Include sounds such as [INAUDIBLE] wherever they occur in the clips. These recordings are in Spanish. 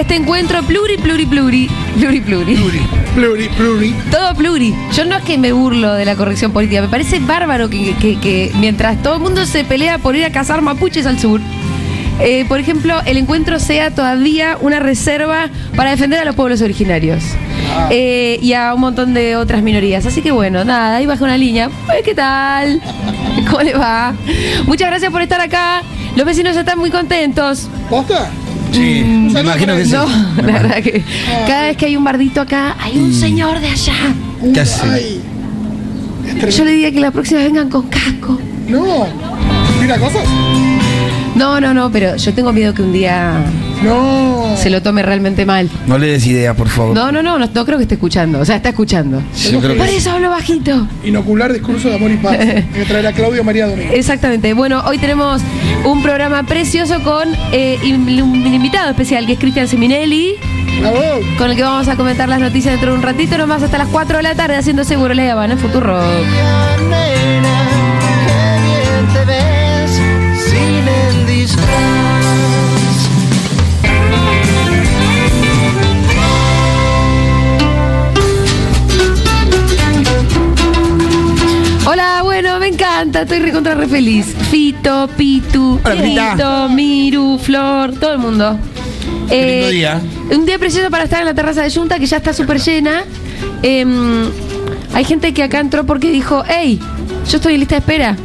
a este encuentro pluri, pluri, pluri, pluri, pluri. Pluri, pluri, pluri. Todo pluri. Yo no es que me burlo de la corrección política, me parece bárbaro que, que- que mientras todo el mundo se pelea por ir a cazar mapuches al sur, eh, por ejemplo, el encuentro sea todavía una reserva para defender a los pueblos originarios. Eh, y a un montón de otras minorías. Así que bueno, nada, ahí baja una línea. Eh, ¿Qué tal? [LAUGHS] ¿Cómo le va? Muchas gracias por estar acá. Los vecinos están muy contentos. ¿Posta? Sí, Mm, me imagino que sí. No, la verdad que cada vez que hay un bardito acá, hay un señor de allá. ¿Qué hace? Yo le diría que la próxima vengan con casco. No. ¿Tira cosas? No, no, no, pero yo tengo miedo que un día No. se lo tome realmente mal. No le des idea, por favor. No, no, no, no, no creo que esté escuchando. O sea, está escuchando. Yo creo Por que sí. eso hablo bajito. Inocular discurso de amor y paz. [LAUGHS] Que traer a Claudio María Domingo. Exactamente. Bueno, hoy tenemos un programa precioso con eh, un invitado especial, que es Cristian Seminelli, Bravo. con el que vamos a comentar las noticias dentro de un ratito, nomás hasta las 4 de la tarde, haciendo seguro la en Futuro. Encanta, estoy recontra re feliz. Fito, Pitu, Hola. Fito, Miru, Flor, todo el mundo. Eh, lindo día. Un día precioso para estar en la terraza de Junta, que ya está súper llena. Em, hay gente que acá entró porque dijo, hey, yo estoy en lista de espera.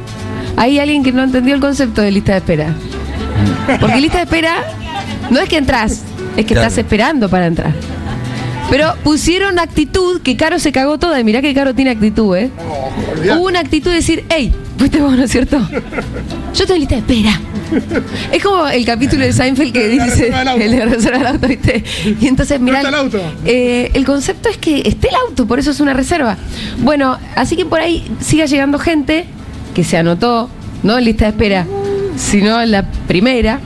Hay alguien que no entendió el concepto de lista de espera. Porque lista de espera no es que entras, es que Claro. estás esperando para entrar. Pero pusieron actitud que Caro se cagó toda. Y mirá que Caro tiene actitud, ¿eh? Hubo una actitud de decir, hey, fuiste vos, ¿no es cierto? Yo estoy en lista de espera. Es como el capítulo de Seinfeld que [LAUGHS] La dice el de reserva del auto, ¿viste? Y entonces, No el auto. eh, el concepto es que esté el auto, por eso es una reserva. Bueno, así que por ahí siga llegando gente que se anotó, no en lista de espera, sino en la primera.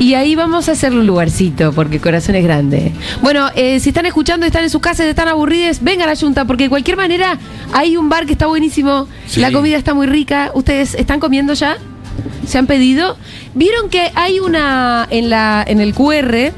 Y ahí vamos a hacerle un lugarcito, porque el corazón es grande. Bueno, eh, si están escuchando, están en sus casas, están aburridos, vengan a la Junta, porque de cualquier manera hay un bar que está buenísimo, Sí. la comida está muy rica. ¿Ustedes están comiendo ya? ¿Se han pedido? ¿Vieron que hay una en, la, en el QR?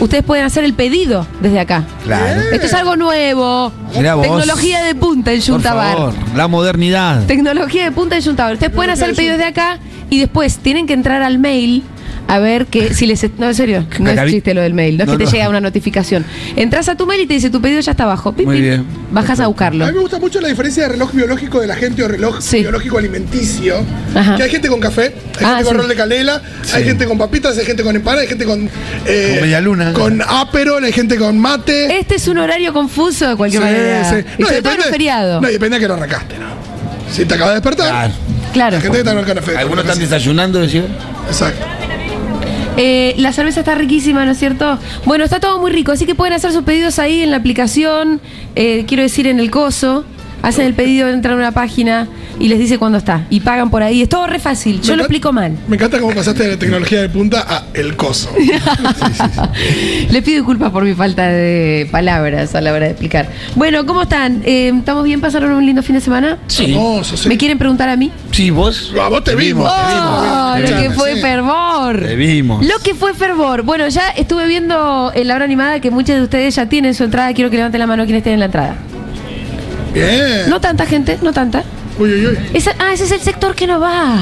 Ustedes pueden hacer el pedido desde acá. Claro. Esto es algo nuevo. Mirá vos. Tecnología de punta en Por Junta Bar. favor, la modernidad. Tecnología de punta de Junta. Ustedes pueden hacer el pedido de acá y después tienen que entrar al mail a ver que si les. No, en serio, no es chiste lo del mail, no es No, que te no. llega una notificación. Entras a tu mail y te dice tu pedido ya está abajo. Pip, Muy pip. bien. Bajas a buscarlo. A mí me gusta mucho la diferencia de reloj biológico de la gente o reloj Sí. biológico alimenticio. Ajá. Que hay gente con café, hay Ah, gente con rol de canela, hay Sí. gente con papitas, hay gente con empanada, hay gente con. eh, Con media luna. Con aperol, hay gente con mate. Este es un horario confuso de cualquier Sí, manera. sí. Y sobre todo en un feriado. No, depende de que lo arrancaste, ¿no? Si te acabas de despertar, Claro. claro. hay gente que está en el café. Algunos están desayunando, decía. Exacto. Eh, la cerveza está riquísima, ¿no es cierto? Bueno, está todo muy rico, así que pueden hacer sus pedidos ahí en la aplicación, eh, quiero decir en el coso. Hacen el pedido, entran a una página y les dice cuándo está. Y pagan por ahí. Es todo re fácil. Yo Me lo explico mal. Me encanta cómo pasaste de la tecnología de punta a el coso. [LAUGHS] Les pido disculpas por mi falta de palabras a la hora de explicar. Bueno, ¿cómo están? Eh, ¿Estamos bien? ¿Pasaron un lindo fin de semana? Sí. Hermoso, sí. ¿Me quieren preguntar a mí? Sí, vos. A vos te vimos. Oh, te lo vimos. que fue Sí. fervor. Te vimos. Lo que fue fervor. Bueno, ya estuve viendo en la hora animada que muchos de ustedes ya tienen su entrada. Quiero que levanten la mano quienes tienen la entrada. Bien. No tanta gente, no tanta. Uy, uy, uy. Esa- ah, ese es el sector que no va.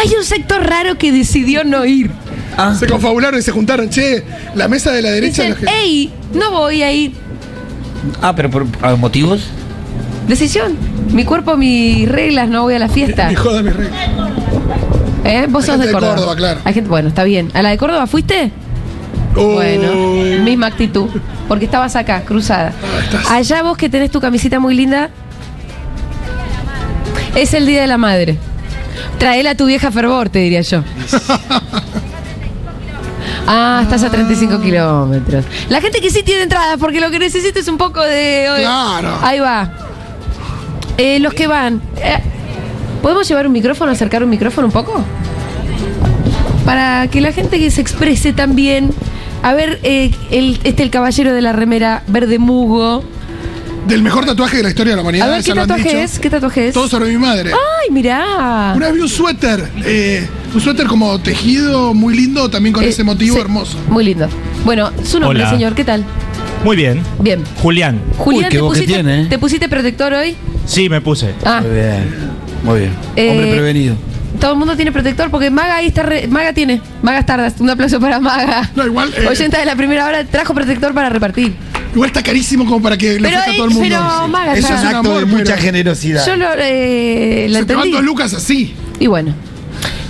Hay un sector raro que decidió no ir. Ah, Se confabularon y se juntaron. Che, la mesa de la derecha. Dicen, los que- hey, no voy a ir. ah, pero por ¿a motivos. Decisión. Mi cuerpo, mis reglas, no voy a la fiesta. Mi joda, mi rey. ¿Eh? Vos Hay sos gente de de Córdoba. Córdoba, claro. Hay gente, bueno, está bien. ¿A la de Córdoba fuiste? Bueno, misma actitud. Porque estabas acá, cruzada. Ah, estás- Allá vos que tenés tu camisita muy linda. Es el Día de la Madre. Traela a tu vieja fervor, te diría yo. [LAUGHS] Ah, estás a 35 kilómetros. La gente que sí tiene entradas, porque lo que necesita es un poco de. Claro. Ahí va. Eh, los que van. eh, ¿Podemos llevar un micrófono, acercar un micrófono un poco? Para que la gente que se exprese también. A ver, eh, el, este el caballero de la remera verde mugo. del mejor tatuaje de la historia de la humanidad. A ver, ¿qué tatuaje es? ¿Qué tatuaje es? Todo sobre mi madre. Ay, mirá. Una vez vi un suéter, eh, un suéter como tejido muy lindo, también con Eh, ese motivo sí, hermoso. Muy lindo. Bueno, su nombre, Hola. señor, ¿qué tal? Muy bien. Bien. Julián. Julián, qué ¿te, voz que pusiste, tiene, ¿eh? ¿te pusiste protector hoy? Sí, me puse. Ah, Muy bien. Muy bien. Eh, Hombre prevenido. todo el mundo tiene protector porque Maga ahí está. re- Maga tiene. Maga Tardas. Un aplauso para Maga. No, igual, eh, Oyenta de la primera hora trajo protector para repartir. Igual está carísimo como para que le ofrezca a eh, todo el mundo. pero, Maga, Eso es un acto amor, de mucha pero- generosidad. Yo lo, eh, la Se te van entendí. dos lucas así. Y bueno.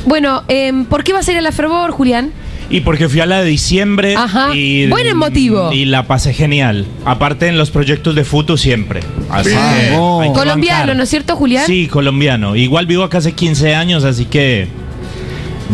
Bueno, em, ¿por qué vas a ir a la Fervor, Julián? Y porque fui a la de diciembre. Ajá. Y, Buen motivo. Y la pasé genial. Aparte en los proyectos de Futu siempre. Así que. Que Colombiano, bancar. ¿no es cierto, Julián? Sí, colombiano. Igual vivo acá hace 15 años, así que.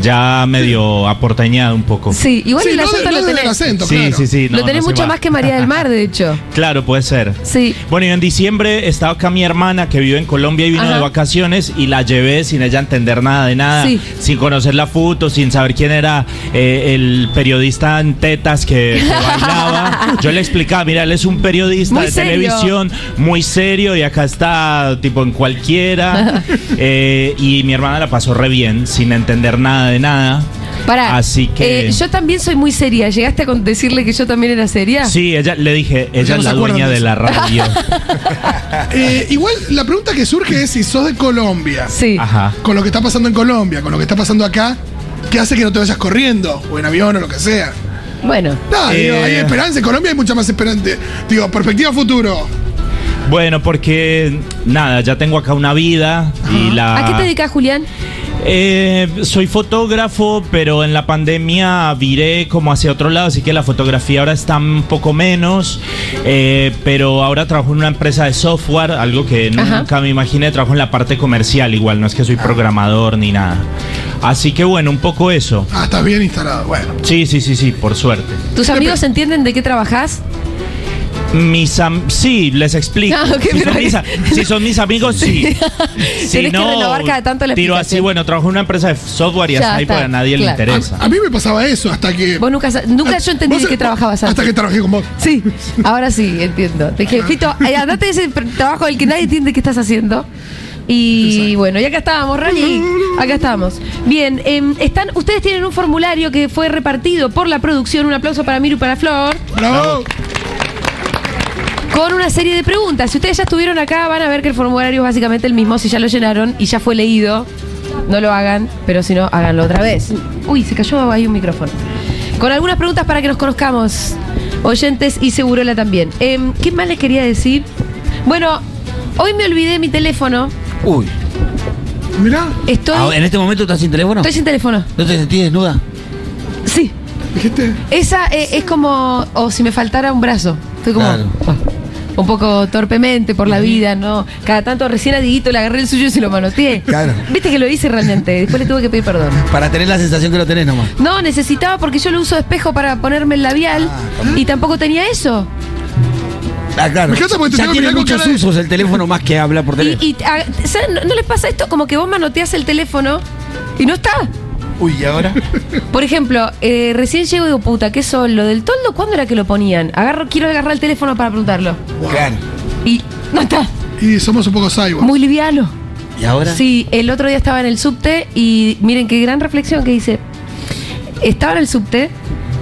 Ya medio aportañado un poco. Sí, igual sí, el no, acento de- no lo tenés. el acento, sí, claro. sí, sí. no, lo tenés mucho va. más que María del Mar, de hecho. [LAUGHS] Claro, puede ser. Sí. Bueno, y en diciembre estaba acá mi hermana que vive en Colombia y vino Ajá. de vacaciones y la llevé sin ella entender nada de nada, Sí. sin conocer la foto, sin saber quién era eh, el periodista en tetas que, que bailaba. Yo le explicaba, mira, él es un periodista Muy de serio. televisión muy serio y acá está tipo en cualquiera. [LAUGHS] Eh, y mi hermana la pasó re bien, sin entender nada de nada. Pará. Así que- eh, yo también soy muy seria. ¿Llegaste a decirle que yo también era seria? Sí, ella le dije, ella no es la dueña de la radio. [LAUGHS] Eh, igual la pregunta que surge es si sos de Colombia, Sí. Ajá. con lo que está pasando en Colombia, con lo que está pasando acá, ¿qué hace que no te vayas corriendo? O en avión o lo que sea. Bueno. No, digo, Eh. hay esperanza. En Colombia hay mucha más esperanza. Digo, perspectiva futuro. Bueno, porque nada, ya tengo acá una vida y la. ¿A qué te dedicas, Julián? Eh, soy fotógrafo, pero en la pandemia viré como hacia otro lado, así que la fotografía ahora está un poco menos. eh, pero ahora trabajo en una empresa de software, algo que Ajá. nunca me imaginé. Trabajo en la parte comercial, igual, no es que soy programador ni nada. Así que bueno, un poco eso. Ah, estás bien instalado. Bueno. Sí, sí, sí, sí, por suerte. ¿Tus amigos entienden de qué trabajas? Mis am- sí, les explico. Ah, si, son mis, a- si son mis amigos, sí. [LAUGHS] Si Tenés que renovar cada tanto la Tiro así, bueno, trabajo en una empresa de software y Ya hasta ahí está, porque a nadie claro. le interesa. A, a mí me pasaba eso hasta que. Vos nunca, nunca yo entendí de qué trabajabas antes. Hasta que trabajé con vos. Sí, [LAUGHS] ahora sí, entiendo. Te dije, Fito, eh, andate de ese trabajo del que nadie entiende qué estás haciendo. Y bueno, y acá estábamos, Rani. Acá estamos. Bien, em, están, ustedes tienen un formulario que fue repartido por la producción. Un aplauso para Miru y para Flor. Bravo. Con una serie de preguntas. Si ustedes ya estuvieron acá, van a ver que el formulario es básicamente el mismo. Si ya lo llenaron y ya fue leído, no lo hagan, pero si no, háganlo otra vez. Uy, se cayó ahí un micrófono. Con algunas preguntas para que nos conozcamos, oyentes y Segurola también. Em, ¿Qué más les quería decir? Bueno, hoy me olvidé mi teléfono. Uy. Mirá, Estoy, Ah, ¿En este momento estás sin teléfono? estoy sin teléfono. ¿No te sentís desnuda? Sí. dijiste. Esa eh, es como, o si me faltara un brazo. Estoy como Claro. ah, un poco torpemente por la vida, ¿no? Cada tanto recién a Diguito le agarré el suyo y se lo manoteé. Claro. Viste que lo hice realmente, después le tuve que pedir perdón. Para tener la sensación que lo tenés nomás. No, necesitaba porque yo lo uso de espejo para ponerme el labial y tampoco tenía eso. Ah, claro. Me encanta porque te ya tiene muchos usos el teléfono más que habla por teléfono. y, ah. ¿no, no les pasa esto? Como que vos manoteás el teléfono y no está. Uy, ¿y ahora? [LAUGHS] Por ejemplo, eh, recién llego y digo, puta, ¿qué son? ¿Lo del toldo cuándo era que lo ponían? Agarro, quiero agarrar el teléfono para preguntarlo. Claro. Y no está. Y somos un poco cyborg. Muy liviano. ¿Y ahora? Sí, el otro día estaba en el subte y miren qué gran reflexión que hice. Estaba en el subte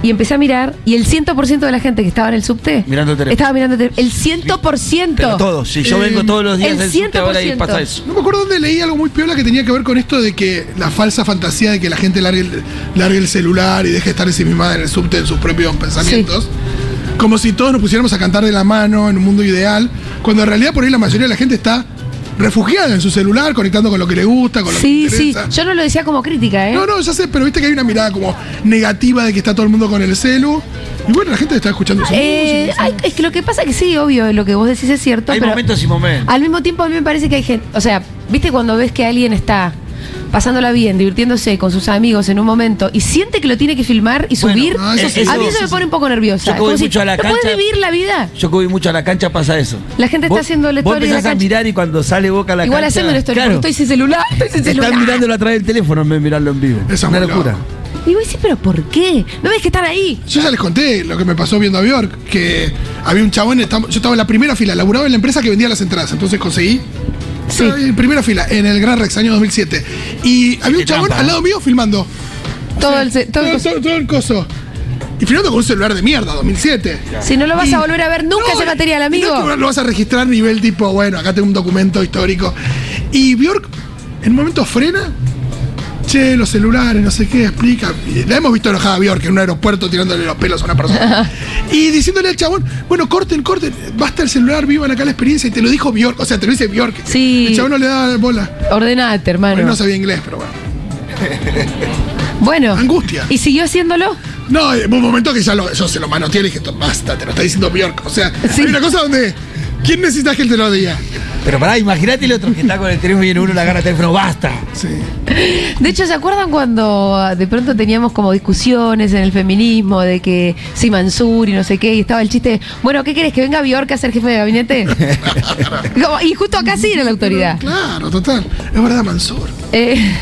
y empecé a mirar y el 100% de la gente que estaba en el subte Mirando estaba mirando el teléfono. El 100%. Pero todos. Si yo vengo todos los días el del subte ahora y 100%. pasa eso. No me acuerdo dónde leí algo muy piola que tenía que ver con esto de que la falsa fantasía de que la gente largue el, largue el celular y deje de estar ensimismada en el subte en sus propios pensamientos. Como si todos nos pusiéramos a cantar de la mano en un mundo ideal, cuando en realidad por ahí la mayoría de la gente está refugiada en su celular, conectando con lo que le gusta, con lo Sí, que le sí. interesa. Yo no lo decía como crítica, ¿eh? No, no, ya sé, pero viste que hay una mirada como negativa de que está todo el mundo con el celu. Y bueno, la gente está escuchando su Eh, música, es que lo que pasa que sí, obvio, lo que vos decís es cierto, Hay pero momentos y momentos. al mismo tiempo a mí me parece que hay gente, o sea, viste cuando ves que alguien está pasándola bien, divirtiéndose con sus amigos en un momento y siente que lo tiene que filmar y Bueno, subir, no, eso sí, a mí eso eso me sí. pone un poco nerviosa. Yo Como si, mucho a la ¿No puedes cancha- vivir la vida? Yo que voy mucho a la cancha pasa eso. La gente está Vos- haciendo Vos de la empezás a cancha. mirar y cuando sale boca a la Igual cancha. haceme una historia, claro, porque estoy sin celular, estoy sin celular. Están mirándolo a través del teléfono en vez de mirarlo en vivo. Es una locura. Y vos decís, ¿pero por qué? ¿No ves que están ahí? Yo ya les conté lo que me pasó viendo a Bjork, que había un chabón, yo estaba en la primera fila, laburaba en la empresa que vendía las entradas, entonces conseguí. Sí. En primera fila, en el Gran Rex, año 2007. Y había un chabón al ¿eh? lado mío filmando. Todo el, todo el Todo, el coso. Y filmando con un celular de mierda, 2007. Si no lo vas Y- a volver a ver nunca No, ese material, amigo. no lo vas a registrar a nivel tipo, bueno, acá tengo un documento histórico. Y Bjork, en un momento frena. Che, los celulares, no sé qué, explica. Y La hemos visto enojada a Bjork en un aeropuerto tirándole los pelos a una persona. [LAUGHS] y diciéndole al chabón, bueno, corten, corten, basta el celular, vivan acá la experiencia. Y te lo dijo Bjork, o sea, te lo dice Bjork. Sí. El chabón no le daba bola. Ordenate, hermano. Porque no sabía inglés, pero bueno. [LAUGHS] Bueno. Angustia. ¿Y siguió haciéndolo? No, en un momento que ya lo, yo se lo manoteé y dije, basta, te lo está diciendo Bjork. O sea, Sí. hay una cosa donde. ¿Quién necesita que él te lo diga? Pero pará, imagínate el otro que está con el teléfono y viene uno le agarra el teléfono, basta. Sí. De hecho, ¿se acuerdan cuando ah, de pronto teníamos como discusiones en el feminismo de que sí, Mansur y no sé qué, y estaba el chiste, bueno, ¿qué querés? ¿Que venga Bjork a ser jefe de gabinete? [LAUGHS] Y justo acá sí era la autoridad. Claro, total. Es verdad, Mansur. Eh,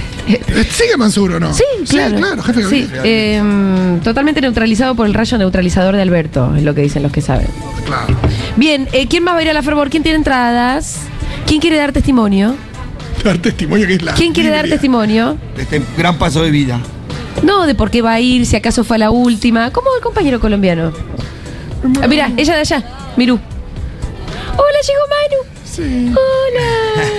¿Sigue Mansur o no? sí, claro. Sí, claro, jefe de Sí, eh, totalmente neutralizado por el rayo neutralizador de Alberto, es lo que dicen los que saben. Claro. Bien, eh, ¿quién más va a ir a la fervor? ¿Quién tiene entradas? ¿Quién quiere dar testimonio? Dar testimonio que es la. ¿Quién quiere dar testimonio? Este gran paso de vida. No, de por qué va a ir, si acaso fue a la última. ¿Cómo el compañero colombiano? Ah, mira, ella de allá, Mirú. Hola, llegó Manu. Sí. Hola.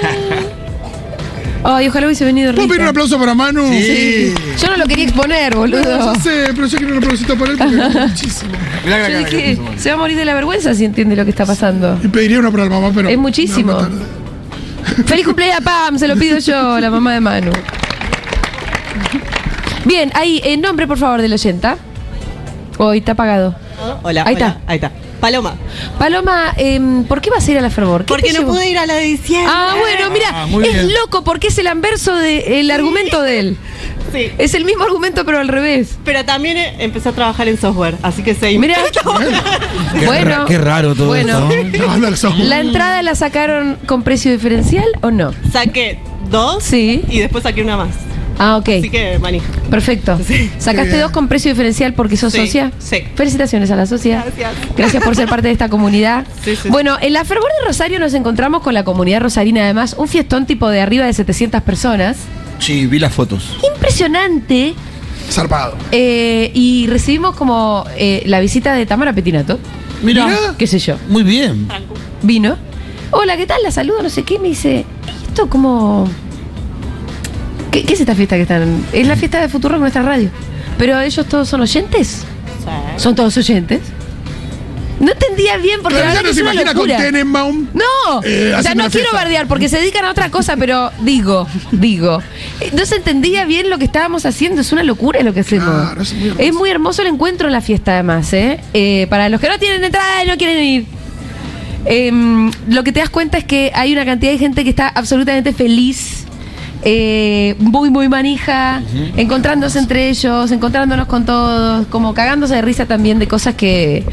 Ay, ojalá hubiese venido ¿Puedo pedir un aplauso para Manu? Sí. Yo no lo quería exponer, No, boludo. ya sé, pero yo quiero un aplausito para él porque [LAUGHS] me gusta muchísimo. Mirá la Yo cara que dije, puso. se va a morir de la vergüenza si entiende lo que está pasando. Y pediría uno para la mamá, pero. Es muchísimo. no, más tarde. Feliz cumpleaños, Pam, se lo pido yo, la mamá de Manu. Bien, ahí, el nombre, por favor, del oyenta. Hoy está apagado. Hola, Ahí hola, está. Ahí está. Paloma. Paloma, em, ¿por qué vas a ir a la fervor? ¿Qué Porque no llevó? pude ir a la de diciembre. Ah, bueno, mira, Ah, es bien. loco porque es el anverso del argumento de él. Sí. Es el mismo argumento, pero al revés. Pero también eh, empecé a trabajar en software, así que sé. Mira, [LAUGHS] Qué bueno, ra- qué raro todo bueno. esto. [LAUGHS] ¿La entrada la sacaron con precio diferencial o no? Saqué dos Sí. y después saqué una más. Ah, ok. Así que manija. Perfecto. Sí. ¿Sacaste dos con precio diferencial porque sos Sí, socia? sí. Felicitaciones a la socia. Gracias. Gracias por ser parte de esta comunidad. [LAUGHS] Sí, sí, bueno, en la Fervor de Rosario nos encontramos con la comunidad rosarina, además, un fiestón tipo de arriba de 700 personas. Sí, vi las fotos. Impresionante. Zarpado. Eh, y recibimos como eh, la visita de Tamara Petinato. Mira. ¿Qué sé yo? Muy bien. Vino. Hola, ¿qué tal? La saludo, no sé qué. Me dice, esto como... ¿Qué, qué es esta fiesta que están? Es la fiesta de Futuro en nuestra radio. Pero ellos todos son oyentes. ¿Son todos oyentes? No entendía bien porque la ya no se una imagina con locura. Tenenbaum. No, Eh, o sea, no quiero bardear porque se dedican a otra cosa, pero digo, digo, eh, no se entendía bien lo que estábamos haciendo, es una locura lo que hacemos. Claro, es muy hermoso. Es muy hermoso el encuentro en la fiesta además, ¿eh? Eh, para los que no tienen entrada y no quieren ir. Em, lo que te das cuenta es que hay una cantidad de gente que está absolutamente feliz, eh, muy, muy manija, encontrándose entre ellos, encontrándonos con todos, como cagándose de risa también de cosas que.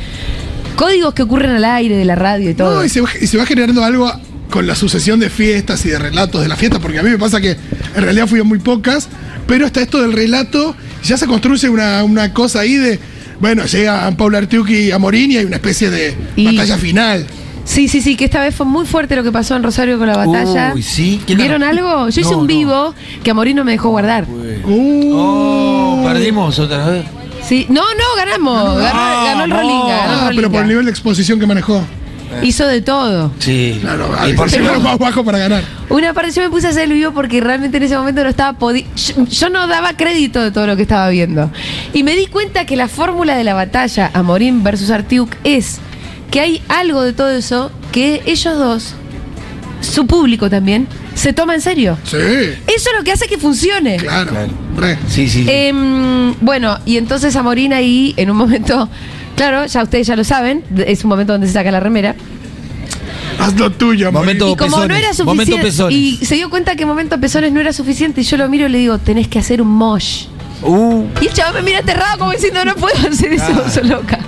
códigos que ocurren al aire de la radio y todo. No, y se, va- y se va generando algo con la sucesión de fiestas y de relatos de la fiesta, porque a mí me pasa que en realidad fui a muy pocas, pero está esto del relato, ya se construye una, una cosa ahí de, bueno, llega Paula Artiuki a Morín y hay una especie de Y- batalla final. Sí, sí, sí, que esta vez fue muy fuerte lo que pasó en Rosario con la batalla. Uy, sí. ¿Quién ¿Vieron algo? Yo hice un no. vivo que a Morín no me dejó guardar. Uh, Oh, perdimos otra vez. Sí, no, no, ganamos. Ganó, ganó el Rolinga. ganó el ah, pero por Rolinga. el nivel de exposición que manejó. Hizo de todo. Sí. Claro, y por ser más bajo para ganar. Una parte yo me puse a hacer el vivo porque realmente en ese momento no estaba podi yo, yo no daba crédito de todo lo que estaba viendo. Y me di cuenta que la fórmula de la batalla Amorim versus Artiuk es que hay algo de todo eso que ellos dos, su público también, se toma en serio. Sí, Eso es lo que hace que funcione. claro. Claro. Re. Sí, sí. Em, bueno, y entonces Amorín ahí, en un momento, claro, ya ustedes ya lo saben, es un momento donde se saca la remera. Haz lo tuyo, Momento-. Y como no era momento suficiente, y se dio cuenta que momento pezones no era suficiente, y yo lo miro y le digo, tenés que hacer un mosh. Uh, Y el chaval me mira aterrado como diciendo, no puedo hacer eso, soy loca.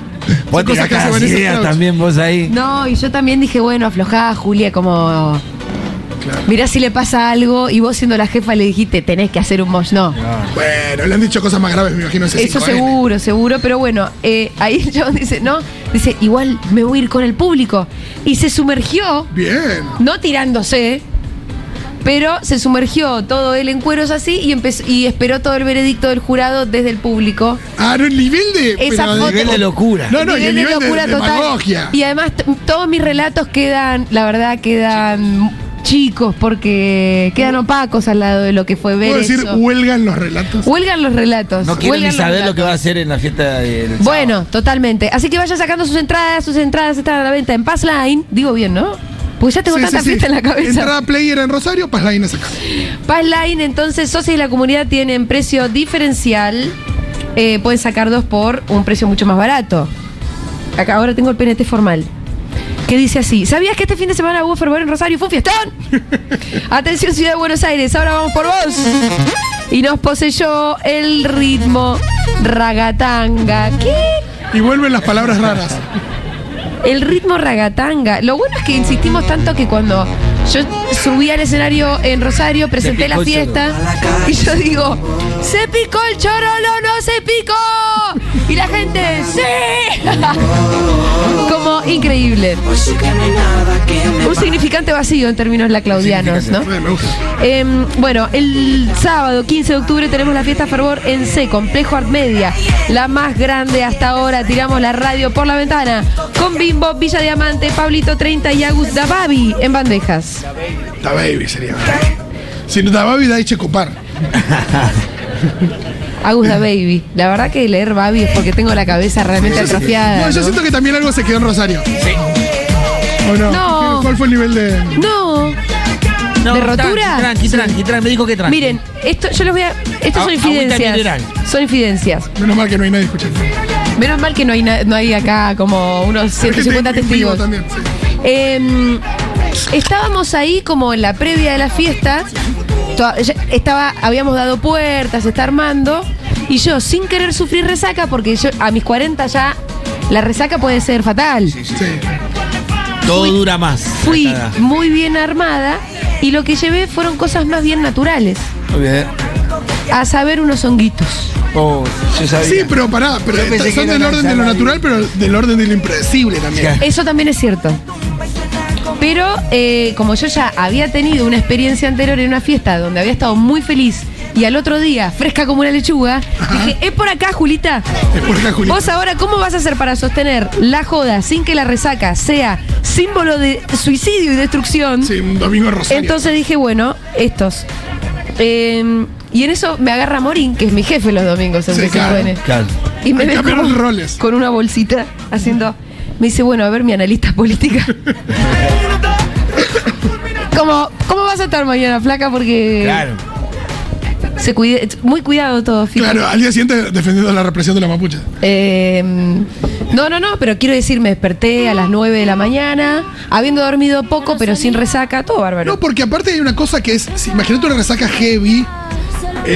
Vos cosas que hace cada Vanessa idea Strauss. también vos ahí. No, y yo también dije, bueno, aflojá, Julia, como... Claro. Mirá si le pasa algo y vos siendo la jefa le dijiste, tenés que hacer un mosh. No. Bueno, le han dicho cosas más graves, me imagino. ese Eso 5N. seguro, seguro, pero bueno, eh, ahí el chabón dice, no, dice, igual me voy a ir con el público. Y se sumergió, Bien. no tirándose, pero se sumergió todo él en cueros así y, empezó, y esperó todo el veredicto del jurado desde el público. Ah, no, el nivel de. Esa pero de- foto- Nivel de locura. No, no, y el nivel de, locura de demagogia. Y además todos mis relatos quedan, la verdad, quedan chicos porque quedan opacos al lado de lo que fue ver ¿Puedo decir eso. huelgan los relatos? Huelgan los relatos. No quiero ni saber lo que va a hacer en la fiesta del Bueno, totalmente. Así que vaya sacando sus entradas. Sus entradas están a la venta en Passline. Digo bien, ¿no? Porque ya tengo Sí, tanta sí, sí. fiesta en la cabeza. Entrada player en Rosario, Passline es acá. Passline, entonces, socios de la comunidad tienen precio diferencial. Eh, pueden sacar dos por un precio mucho más barato. Acá ahora tengo el PNT formal. Que dice así: ¿Sabías que este fin de semana hubo fervor en Rosario? ¡Fue un fiestón! [LAUGHS] Atención, Ciudad de Buenos Aires, ahora vamos por vos. Y nos poseyó el ritmo ragatanga. ¿Qué? Y vuelven las palabras raras. El ritmo ragatanga. Lo bueno es que insistimos tanto que cuando yo subí al escenario en Rosario, presenté la fiesta y yo digo, ¡se picó el chorolo, no se picó! Y la gente, ¡sí! [LAUGHS] Increíble. Un significante vacío en términos laclaudianos, ¿no? Eh. Em, bueno, el sábado 15 de octubre tenemos la fiesta Fervor en C, Complejo Art Media, la más grande hasta ahora. Tiramos la radio por la ventana con Bimbo, Villa Diamante, Pablito 30 y Agus Dababi en bandejas. Da Baby sería. Si no Da Baby, da Eche Copar. [LAUGHS] Agus Da Baby. La verdad que leer Babi es porque tengo la cabeza realmente atrofiada. No, yo ¿no? siento que también algo se quedó en Rosario. Sí. ¿O no? No. ¿Cuál fue el nivel de.? No. No, ¿De rotura? Tranqui, tranqui, tranqui, me dijo que tranqui. Miren, esto yo les voy a. Estas son A- agüita infidencias. Son infidencias. Menos mal que no hay nadie escuchando. Menos mal que no hay, na- no hay acá como unos 150 Gente en vivo testigos. También, sí. Eh, estábamos ahí como en la previa de la fiesta. Ya Estaba, habíamos dado puertas, se está armando. Y yo, sin querer sufrir resaca, porque yo a mis 40 ya la resaca puede ser fatal. Sí. Todo fui- dura más. Fui Acá. muy bien armada y lo que llevé fueron cosas más bien naturales. Muy bien. A saber, unos honguitos. Oh, yo sabía. Sí, pero pará, pero son del orden de lo natural, pero del orden de lo impredecible también. Eso también es cierto. Pero eh, como yo ya había tenido una experiencia anterior en una fiesta donde había estado muy feliz y al otro día fresca como una lechuga, dije, es por acá, Julita. Es por acá, Julián. Vos ahora, ¿cómo vas a hacer para sostener la joda sin que la resaca sea símbolo de suicidio y destrucción? Sí, un domingo Rosario. Entonces dije, bueno, estos. Eh, y en eso me agarra Morín, que es mi jefe los domingos en Sí, claro. Claro. Y me Hay ve como- roles. con una bolsita haciendo. Me dice, bueno, a ver, mi analista política. [LAUGHS] ¿Cómo, ¿Cómo vas a estar mañana, flaca? Porque Claro. se cuide, muy cuidado todo, fíjate. Claro, al día siguiente defendiendo la represión de la mapuche. Eh, no, no, no, pero quiero decir, me desperté a las 9 de la mañana, habiendo dormido poco, pero sin resaca, todo bárbaro. No, porque aparte hay una cosa que es, si, imagínate una resaca heavy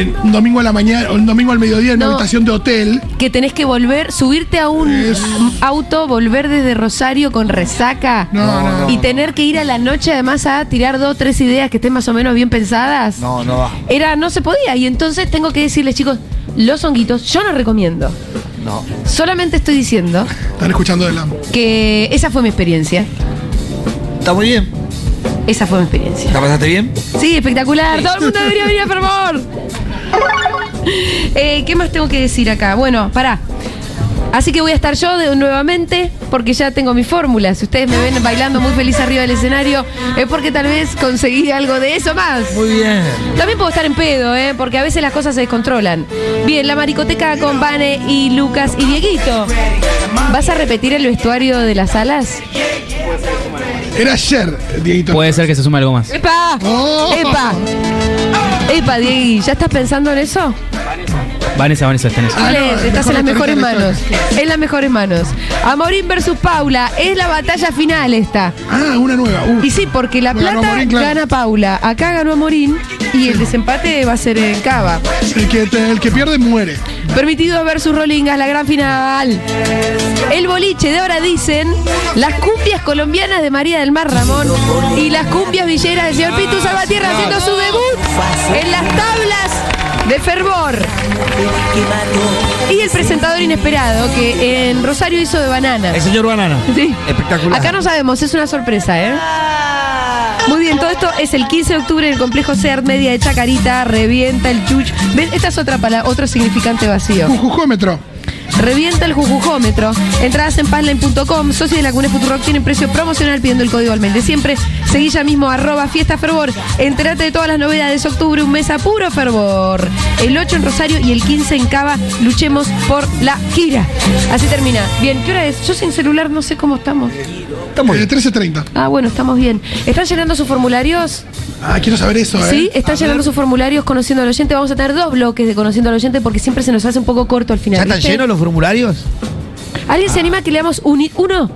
en un domingo a la mañana o un domingo al mediodía en No. una habitación de hotel. que tenés que volver, subirte a un Es- auto, volver desde Rosario con resaca No, no, no. y tener que ir a la noche además a tirar dos, tres ideas que estén más o menos bien pensadas. No, no va. Era, no se podía. Y entonces tengo que decirles, chicos, los honguitos, yo no recomiendo. No. Solamente estoy diciendo Están escuchando de la. que esa fue mi experiencia. Está muy bien. Esa fue mi experiencia. ¿La pasaste bien? Sí, espectacular. Todo el mundo debería venir a Fervor. [LAUGHS] Eh, ¿Qué más tengo que decir acá? Bueno, pará. Así que voy a estar yo de, nuevamente porque ya tengo mi fórmula. Si ustedes me ven bailando muy feliz arriba del escenario, es porque tal vez conseguí algo de eso más. Muy bien. También puedo estar en pedo, ¿eh? porque a veces las cosas se descontrolan. Bien, la maricoteca con Vane y Lucas y Dieguito. ¿Vas a repetir el vestuario de las alas? Era ayer, Dieguito. Puede ser que se sume algo más. ¡Epa! Oh. ¡Epa! ¡Epa, Diegui! ¿Ya estás pensando en eso? Vanessa, Vanessa, está en eso. Ah, no, estás en las mejor mejores manos. En las mejores manos. Amorín versus Paula. Es la batalla final esta. Ah, una nueva. Uh. Y sí, porque la plata Amorín, claro. gana Paula. Acá ganó Amorín. Y el desempate va a ser en Cava. El que, el que pierde muere. Permitidos versus Rolingas, la gran final. El boliche de ahora dicen las cumbias colombianas de María del Mar Ramón y las cumbias villeras del señor Pitu Salvatierra haciendo su debut en las tablas de fervor. Y el presentador inesperado que en Rosario hizo de banana. El señor Banana. Sí. Espectacular. Acá no sabemos, es una sorpresa, ¿eh? Muy bien, todo esto es el 15 de octubre en el complejo CERT Media de Chacarita, revienta el chuch. ¿Ven? Esta es otra palabra, otro significante vacío. Jujujómetro. Revienta el jujujómetro. Entradas en panline.com. Socios de la Cune Futurock tienen precio promocional pidiendo el código al mes de siempre. Seguí ya mismo arroba fiesta fervor. Entérate de todas las novedades. Octubre, un mes a puro fervor. El 8 en Rosario y el 15 en Cava. Luchemos por la gira. Así termina. Bien, ¿qué hora es? Yo sin celular no sé cómo estamos. Estamos Eh, bien. 13.30. Ah, bueno, estamos bien. ¿Están llenando sus formularios? Ah, quiero saber eso, ¿eh? Sí, están llenando sus formularios conociendo al oyente. Vamos a tener dos bloques de conociendo al oyente porque siempre se nos hace un poco corto al final. ¿Ya están ¿viste? llenos los formularios? ¿Alguien se anima a que leamos un, uno?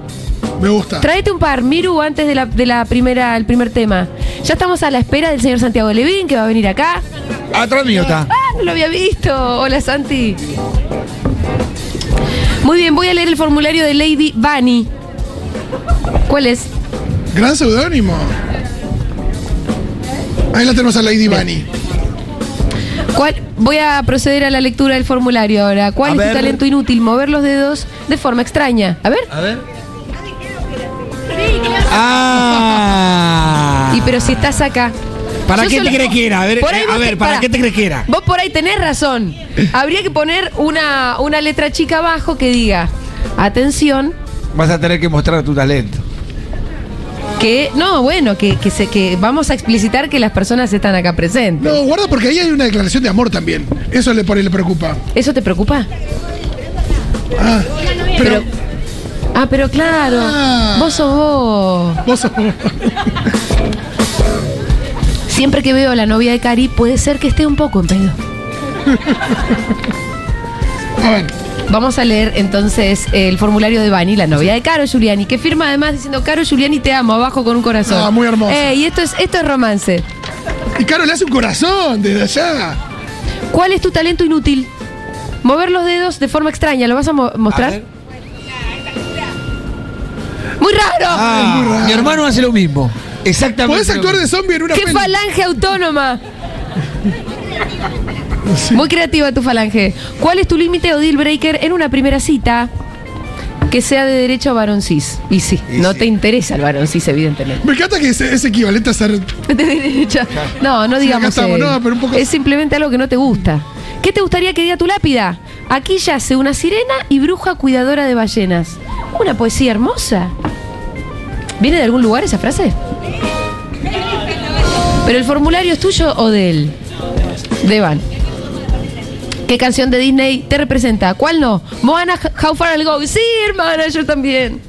Me gusta. Tráete un par, Miru, antes de la, de la primera, el primer tema. Ya estamos a la espera del señor Santiago Levín, que va a venir acá. Atrás mío está. ¡Ah, no lo había visto! Hola, Santi. Muy bien, voy a leer el formulario de Lady Bunny. ¿Cuál es? Gran seudónimo. Ahí la tenemos a Lady Bunny. ¿Cuál? Voy a proceder a la lectura del formulario ahora. ¿Cuál A es ver. tu talento inútil? Mover los dedos de forma extraña. A ver. A ver. [LAUGHS] Ah. Y pero si estás acá. ¿Para Yo qué solo- te crees que era? A ver, Por ahí eh, a ver, te- ¿para pará. qué te crees que era? Vos por ahí tenés razón. Habría que poner una, una letra chica abajo que diga, atención, Vas a tener que mostrar tu talento. que, no, bueno, que, que, se, que vamos a explicitar que las personas están acá presentes. No, guarda porque ahí hay una declaración de amor también. Eso le, por ahí le preocupa. ¿Eso te preocupa? Ah, pero, Ah, pero claro, Ah. vos sos vos. vos sos- [LAUGHS] Siempre que veo a la novia de Cari, puede ser que esté un poco en pedo. [LAUGHS] A ver, Vamos a leer entonces el formulario de Vani, la novia de Caro Giuliani, que firma además diciendo Caro Giuliani te amo, abajo con un corazón. Ah, muy hermoso. Eh, y esto es, esto es romance. y Caro le hace un corazón desde allá. ¿Cuál es tu talento inútil? Mover los dedos de forma extraña, ¿lo vas a mo- mostrar? A ver. ¡Muy raro! Ah, muy raro. mi hermano hace lo mismo. Exactamente. Podés actuar de zombie en una ¡Qué peli. falange autónoma! Muy creativa tu falange. ¿Cuál es tu límite o deal breaker en una primera cita? Que sea de derecho a varón cis. Y sí, Y no sí. te interesa el varón cis, evidentemente. Me encanta que es, es equivalente a ser. De derecha. No, no Sí, digamos. acá estamos, no, pero un poco- Es simplemente algo que no te gusta. ¿Qué te gustaría que diga tu lápida? Aquí yace una sirena y bruja cuidadora de ballenas. Una poesía hermosa. ¿Viene de algún lugar esa frase? ¿Pero el formulario es tuyo o de él? De Van. ¿Qué canción de Disney te representa? ¿Cuál no? Moana, How Far I'll Go. Sí, hermana, yo también.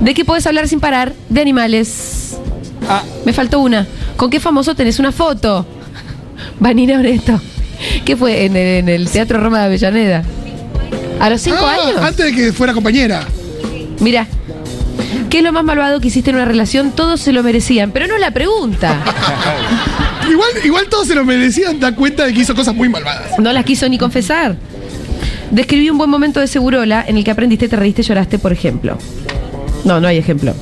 ¿De qué puedes hablar sin parar? De animales. Ah, Me faltó una. ¿Con qué famoso tenés una foto? Vanina Oreto. ¿Qué fue? En el, en el Teatro Roma de Avellaneda. ¿A los cinco Ah, años? Antes de que fuera compañera. Mira. ¿Qué es lo más malvado que hiciste en una relación? Todos se lo merecían, pero no es la pregunta. [LAUGHS] Igual, igual todos se lo merecían, da cuenta de que hizo cosas muy malvadas. No las quiso ni confesar. Describí un buen momento de Segurola en el que aprendiste, te reíste, lloraste, por ejemplo. No, no hay ejemplo.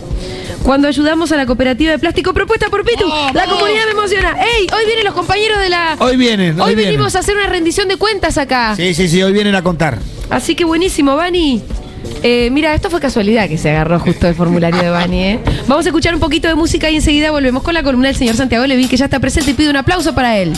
Cuando ayudamos a la cooperativa de plástico propuesta por Pitu, la comunidad me emociona. ¡Ey! Hoy vienen los compañeros de la. Hoy vienen, Hoy, hoy vienen. venimos a hacer una rendición de cuentas acá. sí, sí, sí, hoy vienen a contar. Así que buenísimo, Vani. Eh, mira, esto fue casualidad que se agarró justo el formulario de Bani, ¿eh? Vamos a escuchar un poquito de música y enseguida volvemos con la columna del señor Santiago Levín, que ya está presente y pido un aplauso para él.